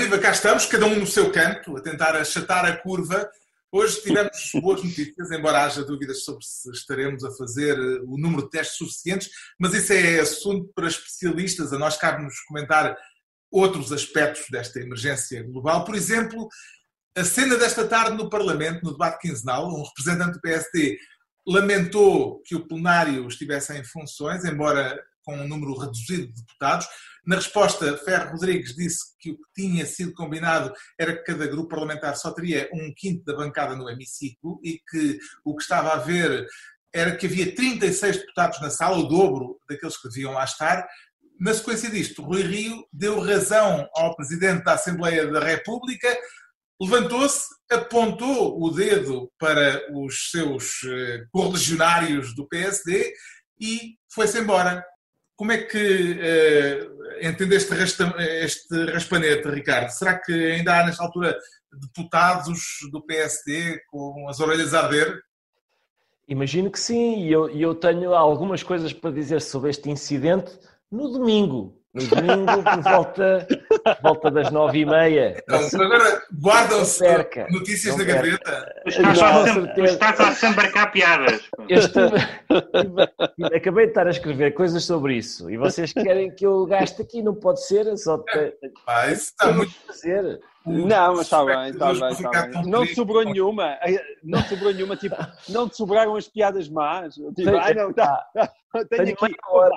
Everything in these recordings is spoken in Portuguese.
Viva, cá estamos, cada um no seu canto, a tentar achatar a curva. Hoje tivemos boas notícias, embora haja dúvidas sobre se estaremos a fazer eh, o número de testes suficientes, mas isso é assunto para especialistas. A nós cabe-nos comentar outros aspectos desta emergência global. Por exemplo, a cena desta tarde no Parlamento, no debate quinzenal, um representante do PSD lamentou que o plenário estivesse em funções, embora com um número reduzido de deputados. Na resposta, Ferro Rodrigues disse que o que tinha sido combinado era que cada grupo parlamentar só teria um quinto da bancada no hemiciclo e que o que estava a ver era que havia 36 deputados na sala, o dobro daqueles que deviam lá estar. Na sequência disto, Rui Rio deu razão ao Presidente da Assembleia da República, levantou-se, apontou o dedo para os seus eh, correligionários do PSD e foi-se embora. Como é que uh, entende este, este raspanete, Ricardo? Será que ainda há, nesta altura, deputados do PSD com as orelhas a arder? Imagino que sim, e eu, eu tenho algumas coisas para dizer sobre este incidente no domingo. No domingo, por volta, por volta das nove e meia. Então, agora guardam-se notícias da gaveta. Estás a desembarcar piadas. Estive, acabei de estar a escrever coisas sobre isso e vocês querem que eu gaste aqui, não pode ser? Só te... ah, isso está muito. Fazer. Não, mas está bem, está bem, está bem. Não te sobrou nenhuma, não te sobrou nenhuma, tipo, não te sobraram as piadas más. Tipo, ai não, tá, tenho aqui,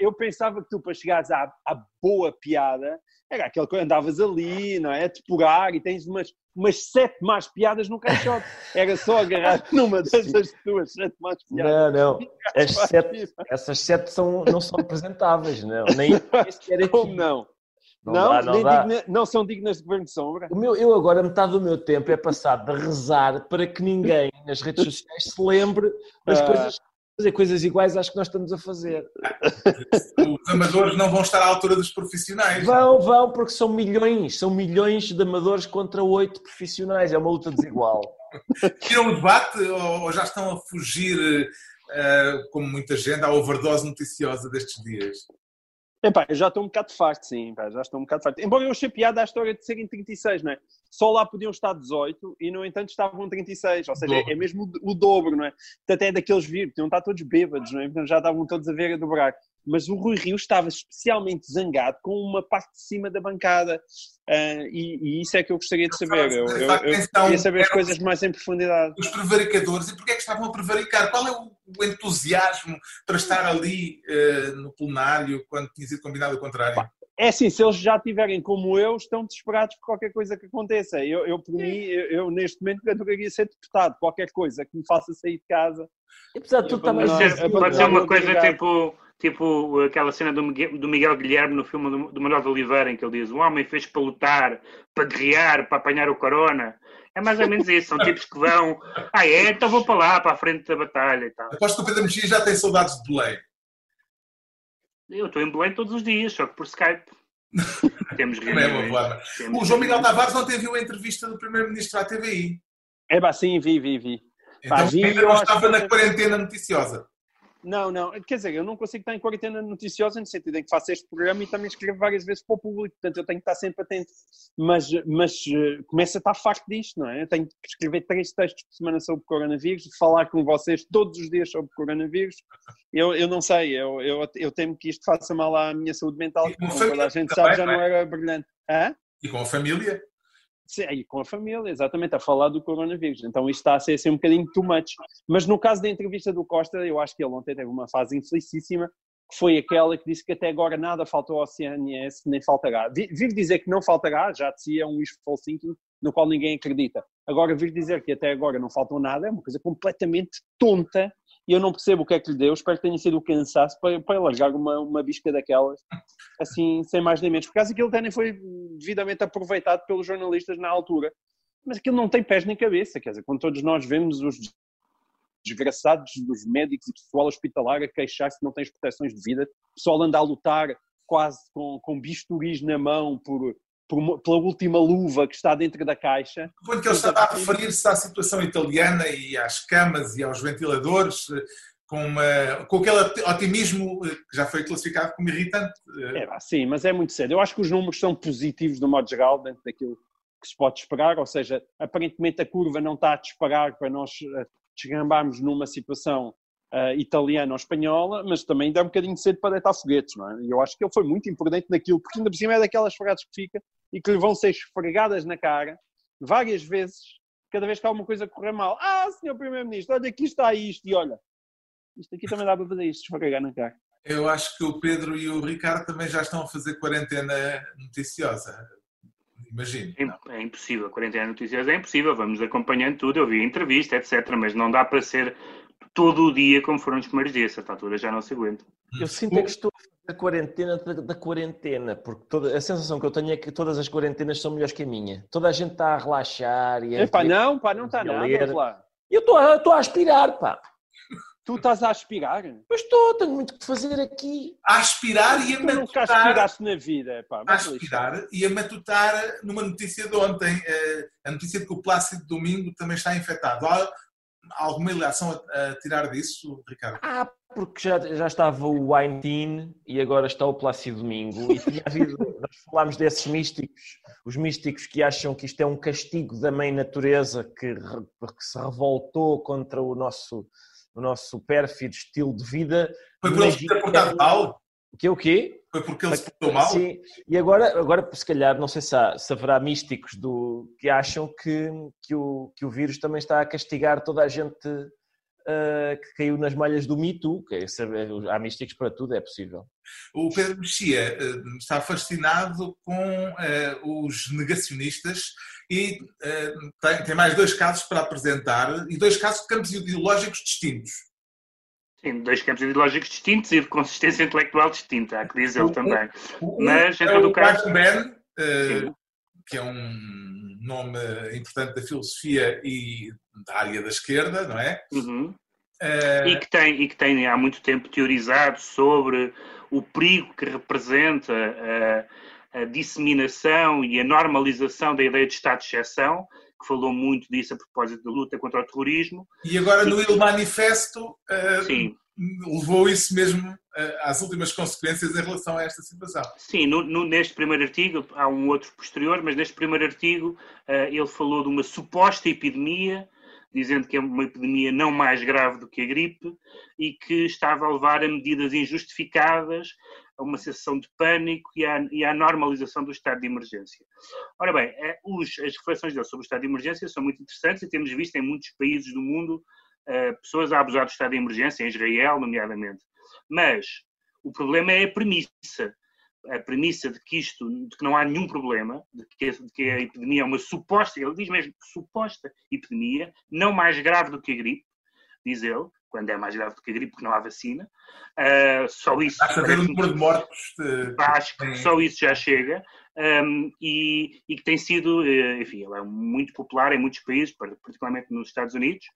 eu pensava que tu para chegares à, à boa piada, era aquele que andavas ali, não é? A depurar e tens umas, umas sete más piadas no caixote. Era só agarrar numa dessas tuas sete más piadas. Não, não. As sete, essas sete são, não são apresentáveis, não. Nem Como não? Não, não, dá, não, digna, não, são dignas de governo de sombra. O meu, eu agora, metade do meu tempo é passado a rezar para que ninguém nas redes sociais se lembre das ah. coisas fazer coisas iguais às que nós estamos a fazer. Os amadores não vão estar à altura dos profissionais. Vão, vão, porque são milhões, são milhões de amadores contra oito profissionais, é uma luta desigual. Tiram o debate ou já estão a fugir, uh, como muita gente, à overdose noticiosa destes dias? Epá, eu já estou um bocado farto, sim, pá, já estou um bocado farto. Embora eu achei piada a história de serem 36, não é? Só lá podiam estar 18 e, no entanto, estavam 36, ou seja, é, é mesmo o, o, dobro, não é? Até daqueles vir, podiam estar todos bêbados, não é? Então já estavam todos a ver a dobrar mas o Rui Rio estava especialmente zangado com uma parte de cima da bancada uh, e, e, isso é que eu gostaria de saber. Eu, eu, eu queria saber as coisas mais em profundidade. Os prevaricadores, e porquê é que estavam a prevaricar? Qual é o, o entusiasmo para estar ali uh, no plenário quando tinha sido combinado o contrário? É assim, se eles já tiverem como eu, estão desesperados por qualquer coisa que aconteça. Eu, eu por mim, eu, eu, neste momento adoraria ser deputado. Qualquer coisa que me faça sair de casa. E apesar de tudo também... Pode ser uma coisa tipo tipo aquela cena do Miguel, do Miguel Guilherme no filme do, do Manuel de Oliveira, em que ele diz: O homem fez para lutar, para guerrear, para apanhar o corona. É mais ou menos isso. São tipos que vão, ah, é, então vou para lá, para a frente da batalha e tal. Aposto que o Pedro Mexia já tem saudades de Belém. Eu estou em Belém todos os dias, só que por Skype. Temos reuniões. É o João Miguel Tavares ontem viu a entrevista do Primeiro-Ministro à TVI. É, pá, sim, vi, vi, vi. Então, Pá, vi, ainda não estava na quarentena noticiosa. Não, não, quer dizer, eu não consigo estar em quarentena noticiosa no sentido em que faço este programa e também escrevo várias vezes para o público, portanto eu tenho que estar sempre atento. Mas, mas uh, começo a estar farto disto, não é? Eu tenho que escrever três textos por semana sobre coronavírus, falar com vocês todos os dias sobre coronavírus. Eu, eu não sei, eu, eu, eu temo que isto faça mal à minha saúde mental, como toda a gente sabe, já não é? era brilhante. Hã? E com a família? Sim, e com a família, exatamente, a falar do coronavírus. Então isto está a ser assim, um bocadinho too much. Mas no caso da entrevista do Costa, eu acho que ele ontem teve uma fase infelicíssima, que foi aquela que disse que até agora nada faltou ao CNS, nem faltará. Vive dizer que não faltará, já dizia um wishful thinking, no qual ninguém acredita. Agora, vir dizer que até agora não faltou nada é uma coisa completamente tonta e eu não percebo o que é que lhe deu. Espero que tenha sido o cansaço para, para largar uma, uma bisca daquelas, assim, sem mais nem menos. Por causa aquilo até nem foi devidamente aproveitado pelos jornalistas na altura. Mas aquilo não tem pés nem cabeça, quer dizer, quando todos nós vemos os desgraçados dos médicos e pessoal hospitalar a queixar-se que não tens proteções de vida, o pessoal anda a lutar quase com, com bisturis na mão por, pela última luva que está dentro da caixa. Quando que ele estava a referir-se à situação italiana e às camas e aos ventiladores, com, uma, com aquele otimismo que já foi classificado como irritante. É, sim, mas é muito cedo. Eu acho que os números são positivos do modo geral, dentro daquilo que se pode esperar, ou seja, aparentemente a curva não está a disparar para nós eh, desgambarmos numa situação uh, italiana ou espanhola, mas também dá um bocadinho cedo para deitar foguetes, não é? E eu acho que ele foi muito imprudente naquilo, porque ainda por cima é daquelas fregadas que fica e que lhe vão ser esfregadas na cara várias vezes, cada vez que há alguma coisa correr mal. Ah, senhor Primeiro-Ministro, olha, aqui está isto, e olha, isto aqui também dá para fazer isto, esfregar na cara. Eu acho que o Pedro e o Ricardo também já estão a fazer quarentena noticiosa. Imagino. É, é impossível, quarentena noticiosa é impossível, vamos acompanhando tudo, eu vi a entrevista, etc. Mas não dá para ser todo o dia como foram os primeiros dias, essa altura já não se aguenta. Eu sinto é que estou a quarentena da, da, quarentena, porque toda, a sensação que eu tenho é que todas as quarentenas são melhores que a minha. Toda a gente está a relaxar e a. Epá, não, pá, não está nada. Lá. Eu estou a, estou a aspirar, pá. Tu estás a aspirar? Pois estou, tenho muito que fazer aqui. A aspirar e a tu matutar. nunca aspiraste na vida, pá. A aspirar e a matutar numa notícia de ontem. Eh, a notícia de que o Plácido Domingo também está infectado. Alguma ilação a, a tirar disso, Ricardo? Ah, porque já, já estava o Weinstein e agora está o Plácido Domingo. E tinha havido, nós falámos desses místicos, os místicos que acham que isto é um castigo da mãe natureza que, que se revoltou contra o nosso o nosso pérfido estilo de vida. Foi por ele se ter portado mal? O quê? O quê? Foi porque ele se portou mal? Sim, e agora, agora se calhar, não sei se, há, se haverá místicos do, que acham que, que, o, que o vírus também está a castigar toda a gente uh, que caiu nas malhas do Me Too, que é, há místicos para tudo, é possível. O Pedro Mexia uh, está fascinado com uh, os negacionistas e tem, tem, mais dois casos para apresentar e dois casos de campos ideológicos distintos. Sim, dois campos ideológicos distintos e de consistência intelectual distinta, há que dizer ele também. Mas, em todo é o caso... Ben, que é um nome importante da filosofia e da área da esquerda, não é? Uhum. Uh... E, que tem, e que tem há muito tempo teorizado sobre o perigo que representa a, a disseminação e a normalização da ideia de Estado de exceção, que falou muito disso a propósito da luta contra o terrorismo. E agora no Il Manifesto uh, levou isso mesmo eh, às últimas consequências em relação a esta situação. Sim, no, no, neste primeiro artigo, há um outro posterior, mas neste primeiro artigo uh, ele falou de uma suposta epidemia, dizendo que é uma epidemia não mais grave do que a gripe e que estava a levar a medidas injustificadas, a uma sensação de pânico e à, e à normalização do estado de emergência. Ora bem, uh, os, as reflexões dele sobre o estado de emergência são muito interessantes e temos visto em muitos países do mundo uh, pessoas a abusar do estado de emergência, em Israel, nomeadamente. Mas o problema é a premissa. A premissa de que isto, de que não há nenhum problema, de que, de que a epidemia é uma suposta, ele diz mesmo suposta epidemia, não mais grave do que a gripe, diz ele, quando é mais grave do que a gripe, porque não há vacina. Uh, só isso. Basta ver o número de mortos. De... Acho que só isso já chega um, e, e, que tem sido, eh, enfim, ela é muito popular em muitos países, particularmente nos Estados Unidos,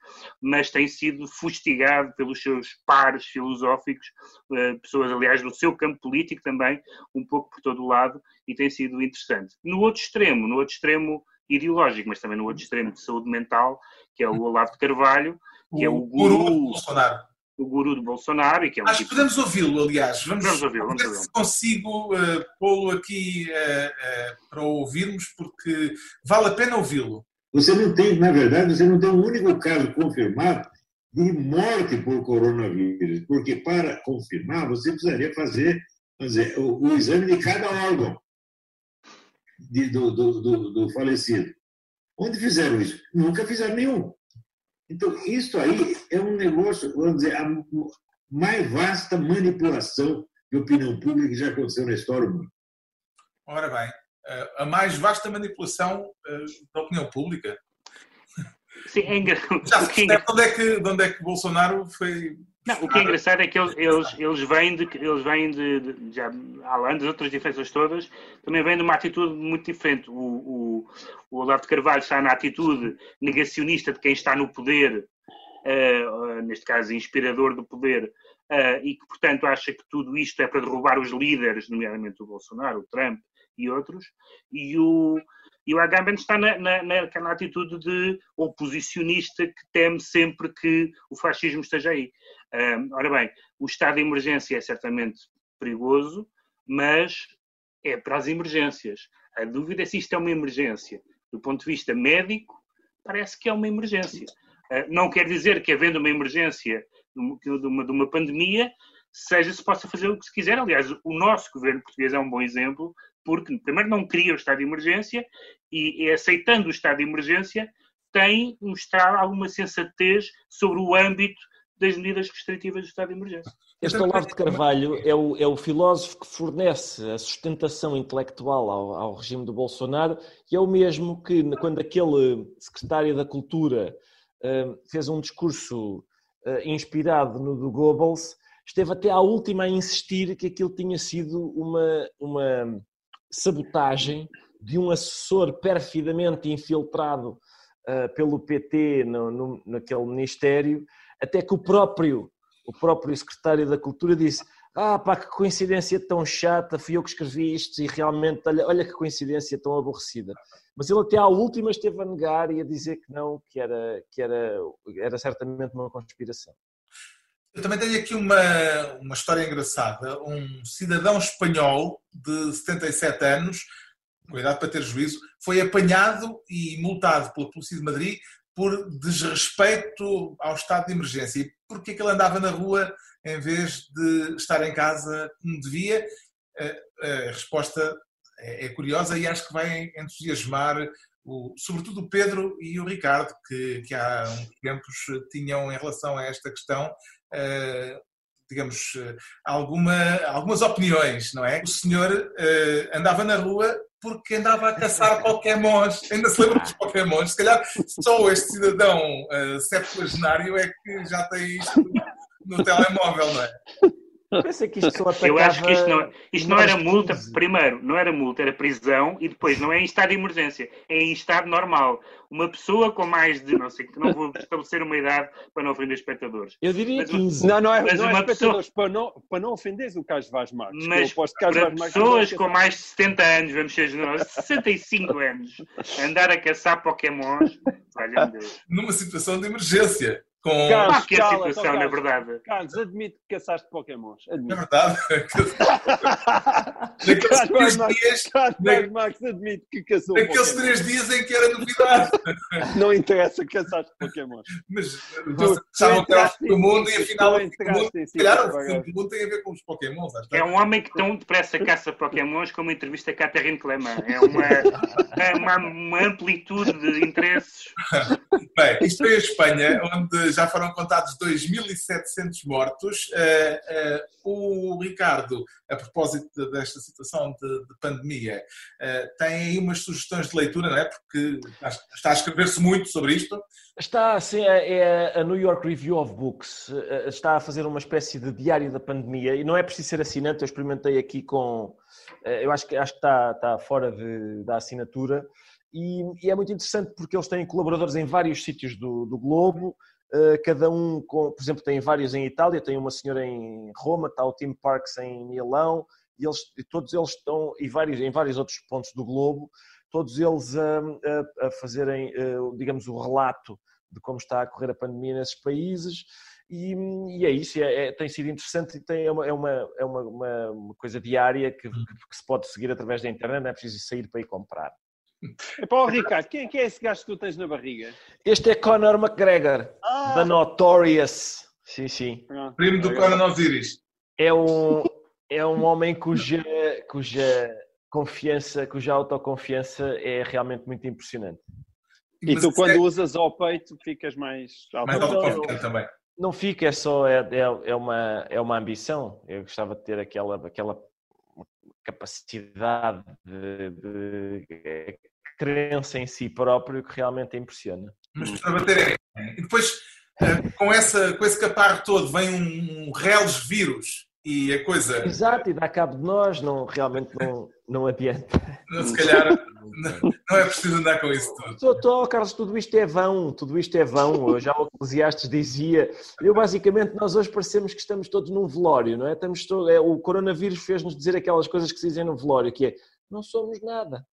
mas tem sido fustigado pelos seus pares filosóficos, eh, pessoas, aliás, do seu campo político também, um pouco por todo o lado, e tem sido interessante. No outro extremo, no outro extremo ideológico, mas também no outro extremo de saúde mental, que é o Olavo de Carvalho, que é o guru, Bolsonaro o guru do Bolsonaro. E que é um Acho que tipo... podemos ouvi-lo, aliás. Vamos, vamos ouvi-lo. Vamos ouvi se consigo uh, pô-lo aqui uh, uh, para ouvirmos, porque vale a pena ouvi-lo. Você não tem, na verdade, você não tem um único caso confirmado de morte por coronavírus, porque para confirmar você precisaria fazer dizer, o, o, exame de cada órgão de, do, do, do, do falecido. Onde fizeram isso? Nunca fizeram nenhum. Então, isso aí é um negócio, vamos dizer, a mais vasta manipulação de opinião pública que já aconteceu na história mundo. Ora bem, a mais vasta manipulação eh, da opinião pública. Sim, é engraçado. Já se percebe de onde é que, de onde é que Bolsonaro foi não, o que é engraçado é que eles, eles, eles vêm, de, eles vêm de, de já, além das outras diferenças todas, também vêm de uma atitude muito diferente. O, o, o Olavo de Carvalho está na atitude negacionista de quem está no poder, uh, neste caso inspirador do poder, uh, e que, portanto, acha que tudo isto é para derrubar os líderes, nomeadamente o Bolsonaro, o Trump e outros, e o, e o Agamben está na, na, na, atitude de oposicionista que teme sempre que o fascismo esteja aí. Ora bem, o estado de emergência é certamente perigoso, mas é para as emergências. A dúvida é se isto é uma emergência. Do ponto de vista médico, parece que é uma emergência. Uh, não quer dizer que, havendo uma emergência de uma, de uma pandemia, seja se possa fazer o que se quiser. Aliás, o nosso governo português é um bom exemplo, porque, primeiro, não cria o estado de emergência e, aceitando o estado de emergência, tem mostrado alguma sensatez sobre o âmbito das medidas restritivas do estado de emergência. Este Olavo de Carvalho é o, é o filósofo que fornece a sustentação intelectual ao, ao, regime do Bolsonaro e é o mesmo que, quando aquele secretário da Cultura uh, fez um discurso uh, inspirado no do Goebbels, esteve até à última a insistir que aquilo tinha sido uma, uma sabotagem de um assessor perfidamente infiltrado uh, pelo PT no, no, naquele ministério, até que o próprio o próprio secretário da Cultura disse: Ah, pá, que coincidência tão chata, fui eu que escrevi isto e realmente, olha, olha que coincidência tão aborrecida. Mas ele até à última esteve a negar e a dizer que não, que era, que era, era certamente uma conspiração. Eu também tenho aqui uma, uma história engraçada. Um cidadão espanhol de 77 anos, cuidado para ter juízo, foi apanhado e multado pela Polícia de Madrid por desrespeito ao estado de emergência. E porque que ele andava na rua em vez de estar em casa como devia? A resposta é, é curiosa e acho que vai entusiasmar o, sobretudo o Pedro e o Ricardo, que, que há uns tempos tinham em relação a esta questão, digamos, alguma, algumas opiniões, não é? O senhor andava na rua porque andava a caçar Pokémons. Ainda se lembra dos Pokémons? Se calhar só este cidadão uh, septuagenário é que já tem isto no telemóvel, não é? Pensei que isto só atacava... Eu acho que isto não, isto não era multa, primeiro, não era multa, era prisão e depois não é em estado de emergência, é em estado normal. Uma pessoa com mais de, não sei, que não vou estabelecer uma idade para não ofender espectadores. Eu diria mas, 15. Não, não é, mas não é espectadores, pessoa... para, não, para não ofenderes o Carlos Vaz Marques. Mas para pessoas com mais de 70 anos, vamos ser generosos, 65 anos, andar a caçar pokémons, valha Deus. Numa situação de emergência. Com... Carlos, que cala, situação, Carlos, na verdade. Carlos, admito que caçaste Pokémons. Admito. É verdade. Naqueles três dias. Carlos Max admite que caçou Naqueles três dias em que era novidade. Não interessa, caçaste Pokémons. Mas vocês achavam que era o mundo e afinal o fim do mundo tem a ver com os Pokémons. É um homem que tão depressa caça Pokémons como entrevista Catherine Clement. É uma, é uma, uma amplitude de interesses. Bem, isto é a Espanha, onde já foram contados 2.700 mortos. Eh, eh, o Ricardo, a propósito desta situação de, de pandemia, eh, tem aí umas sugestões de leitura, não é? Porque está a escrever-se muito sobre isto. Está, sim, é, é a New York Review of Books, está a fazer uma espécie de diário da pandemia e não é preciso ser assinante, eu experimentei aqui com, eu acho que, acho que está, está fora de, da assinatura e, e, é muito interessante porque eles têm colaboradores em vários sítios do, do globo, eh, cada um, com, por exemplo, tem vários em Itália, tem uma senhora em Roma, está o Tim Parks em Milão, e eles, todos eles estão, e vários, em vários outros pontos do globo, todos eles a, a, a fazerem, eh, digamos, o relato de como está a correr a pandemia nesses países, e, e é isso, é, é, tem sido interessante e tem, é, uma, é, uma, é uma, uma, coisa diária que, que, que, se pode seguir através da internet, não é preciso sair para ir comprar. É para o Ricardo, quem, quem, é esse gajo que tu tens na barriga? Este é Conor McGregor, ah. da Notorious. Sim, sim. Ah, Primo do Conor Osiris. É um, é um homem cuja, cuja confiança, cuja autoconfiança é realmente muito impressionante. E tu, quando é... usas ao peito, ficas mais Mais autoconfiante também. Não fica, é só é, é, é, uma, é uma ambição. Eu gostava de ter aquela, aquela capacidade de, de, crença em si próprio que realmente impressiona. Mas para bater E depois, eh, com, essa, com esse caparro todo, vem um, um vírus e a coisa. Exato, e dá cabo de nós, não, realmente não, não adianta. Se calhar não, não é preciso andar com isso tudo. Tô, Carlos, tudo isto é vão, tudo isto é vão. Já o Eclesiastes dizia. Eu, basicamente, nós hoje parecemos que estamos todos num velório, não é? Estamos todo, é o coronavírus fez-nos dizer aquelas coisas que se dizem no velório, que é não somos nada.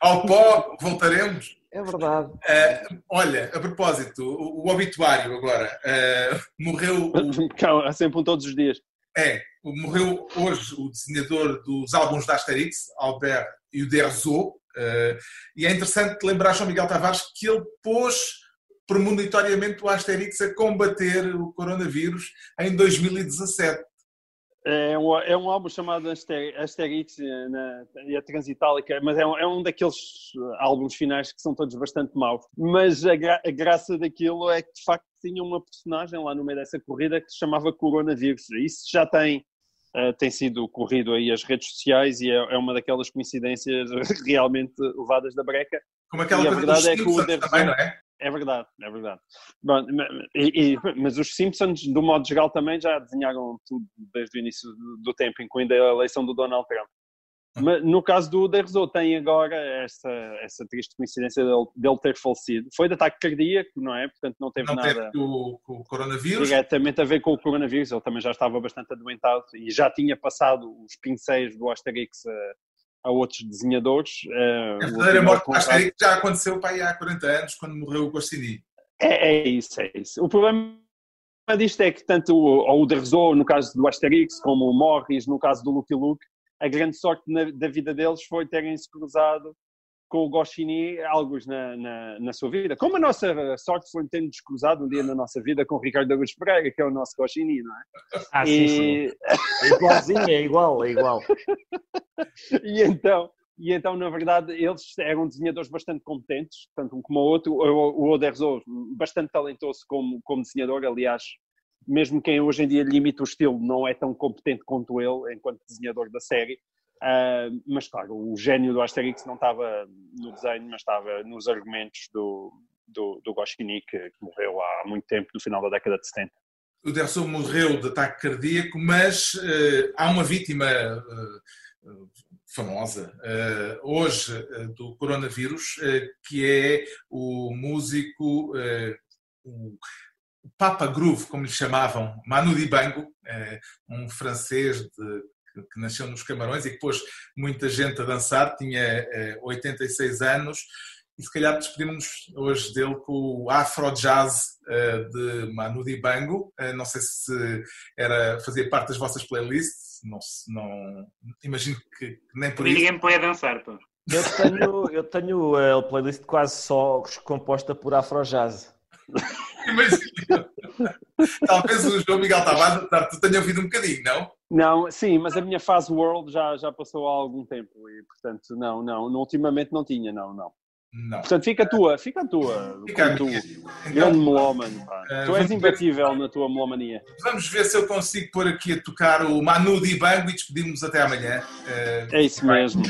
Ao pó voltaremos. É verdade. Uh, olha, a propósito, o, o obituário agora. Uh, morreu. O... Há sempre um todos os dias. É, morreu hoje o desenhador dos álbuns da Asterix, Albert Uderzo. Uh, e é interessante lembrar João Miguel Tavares que ele pôs premonitoriamente o Asterix a combater o coronavírus em 2017. É um, é um álbum chamado Asterix eh, e a Transitálica, mas é um, é um daqueles álbuns finais que são todos bastante maus. Mas a, gra, a, graça daquilo é que de facto tinha uma personagem lá no meio dessa corrida que se chamava Coronavírus. Isso já tem, uh, tem sido corrido aí as redes sociais e é, é, uma daquelas coincidências realmente levadas da breca. Como aquela e coisa verdade é que o também, não é? É verdade, é verdade. Bom, e, e, mas os Simpsons, do modo geral, também já desenharam tudo desde o início do, tempo, incluindo a eleição do Donald Trump. Mas no caso do Derzo, tem agora essa, essa triste coincidência dele, dele, ter falecido. Foi de ataque cardíaco, não é? Portanto, não teve não nada. Teve com, com o coronavírus? Diretamente a ver com o coronavírus. Ele também já estava bastante adoentado e já tinha passado os pincéis do Asterix a outros desenhadores. Uh, a verdadeira morte do Asterix já aconteceu para aí há 40 anos, quando morreu o Goscinny. É, é isso, é isso. O problema disto é que tanto o, o Derzo, no caso do Asterix, como o Morris, no caso do Lucky Luke, a grande sorte na, da vida deles foi terem se cruzado com o Goscinny alguns na, na, na, sua vida. Como a nossa sorte foi ter-nos cruzado um dia na nossa vida com o Ricardo Augusto Pereira, que é o nosso Goscinny, não é? Ah, sim, e... sim. É igualzinho, é igual, é igual. e então, e então, na verdade, eles eram desenhadores bastante competentes, tanto um como o outro. O, o Oderzo, bastante talentoso como, como desenhador, aliás, mesmo quem hoje em dia limita o estilo não é tão competente quanto ele, enquanto desenhador da série. Uh, mas claro, o gênio do Asterix não estava no desenho, mas estava nos argumentos do, do, do Goscinny, que, que, morreu há muito tempo, no final da década de 70. O Derson morreu de ataque cardíaco, mas uh, há uma vítima uh, famosa hoje do coronavírus, que é o músico, o Papa Groove, como lhe chamavam, Manu Dibango, um francês de que, nasceu nos Camarões e que pôs muita gente a dançar, tinha eh, 86 anos, e se calhar despedimos hoje dele com o Afro Jazz eh, de Manu Dibango. Eh, não sei se era fazia parte das vossas playlists, não, não imagino que nem por e isso. Ninguém me põe a dançar, pô. Eu tenho, eu tenho a playlist quase só composta por Afro Jazz. Imagina. Talvez o João Miguel Tavares tu tenha ouvido um bocadinho, não? Não, sim, mas a minha fase World já, já passou há algum tempo e, portanto, não, não, ultimamente não tinha, não, não. Não. Portanto, fica a tua, fica a tua. Fica a tu, então, grande melómano. Uh, tu és imbatível ver, na tua melomania. Vamos ver se eu consigo pôr aqui a tocar o Manu Dibango e despedimos até amanhã. Uh, é isso mesmo.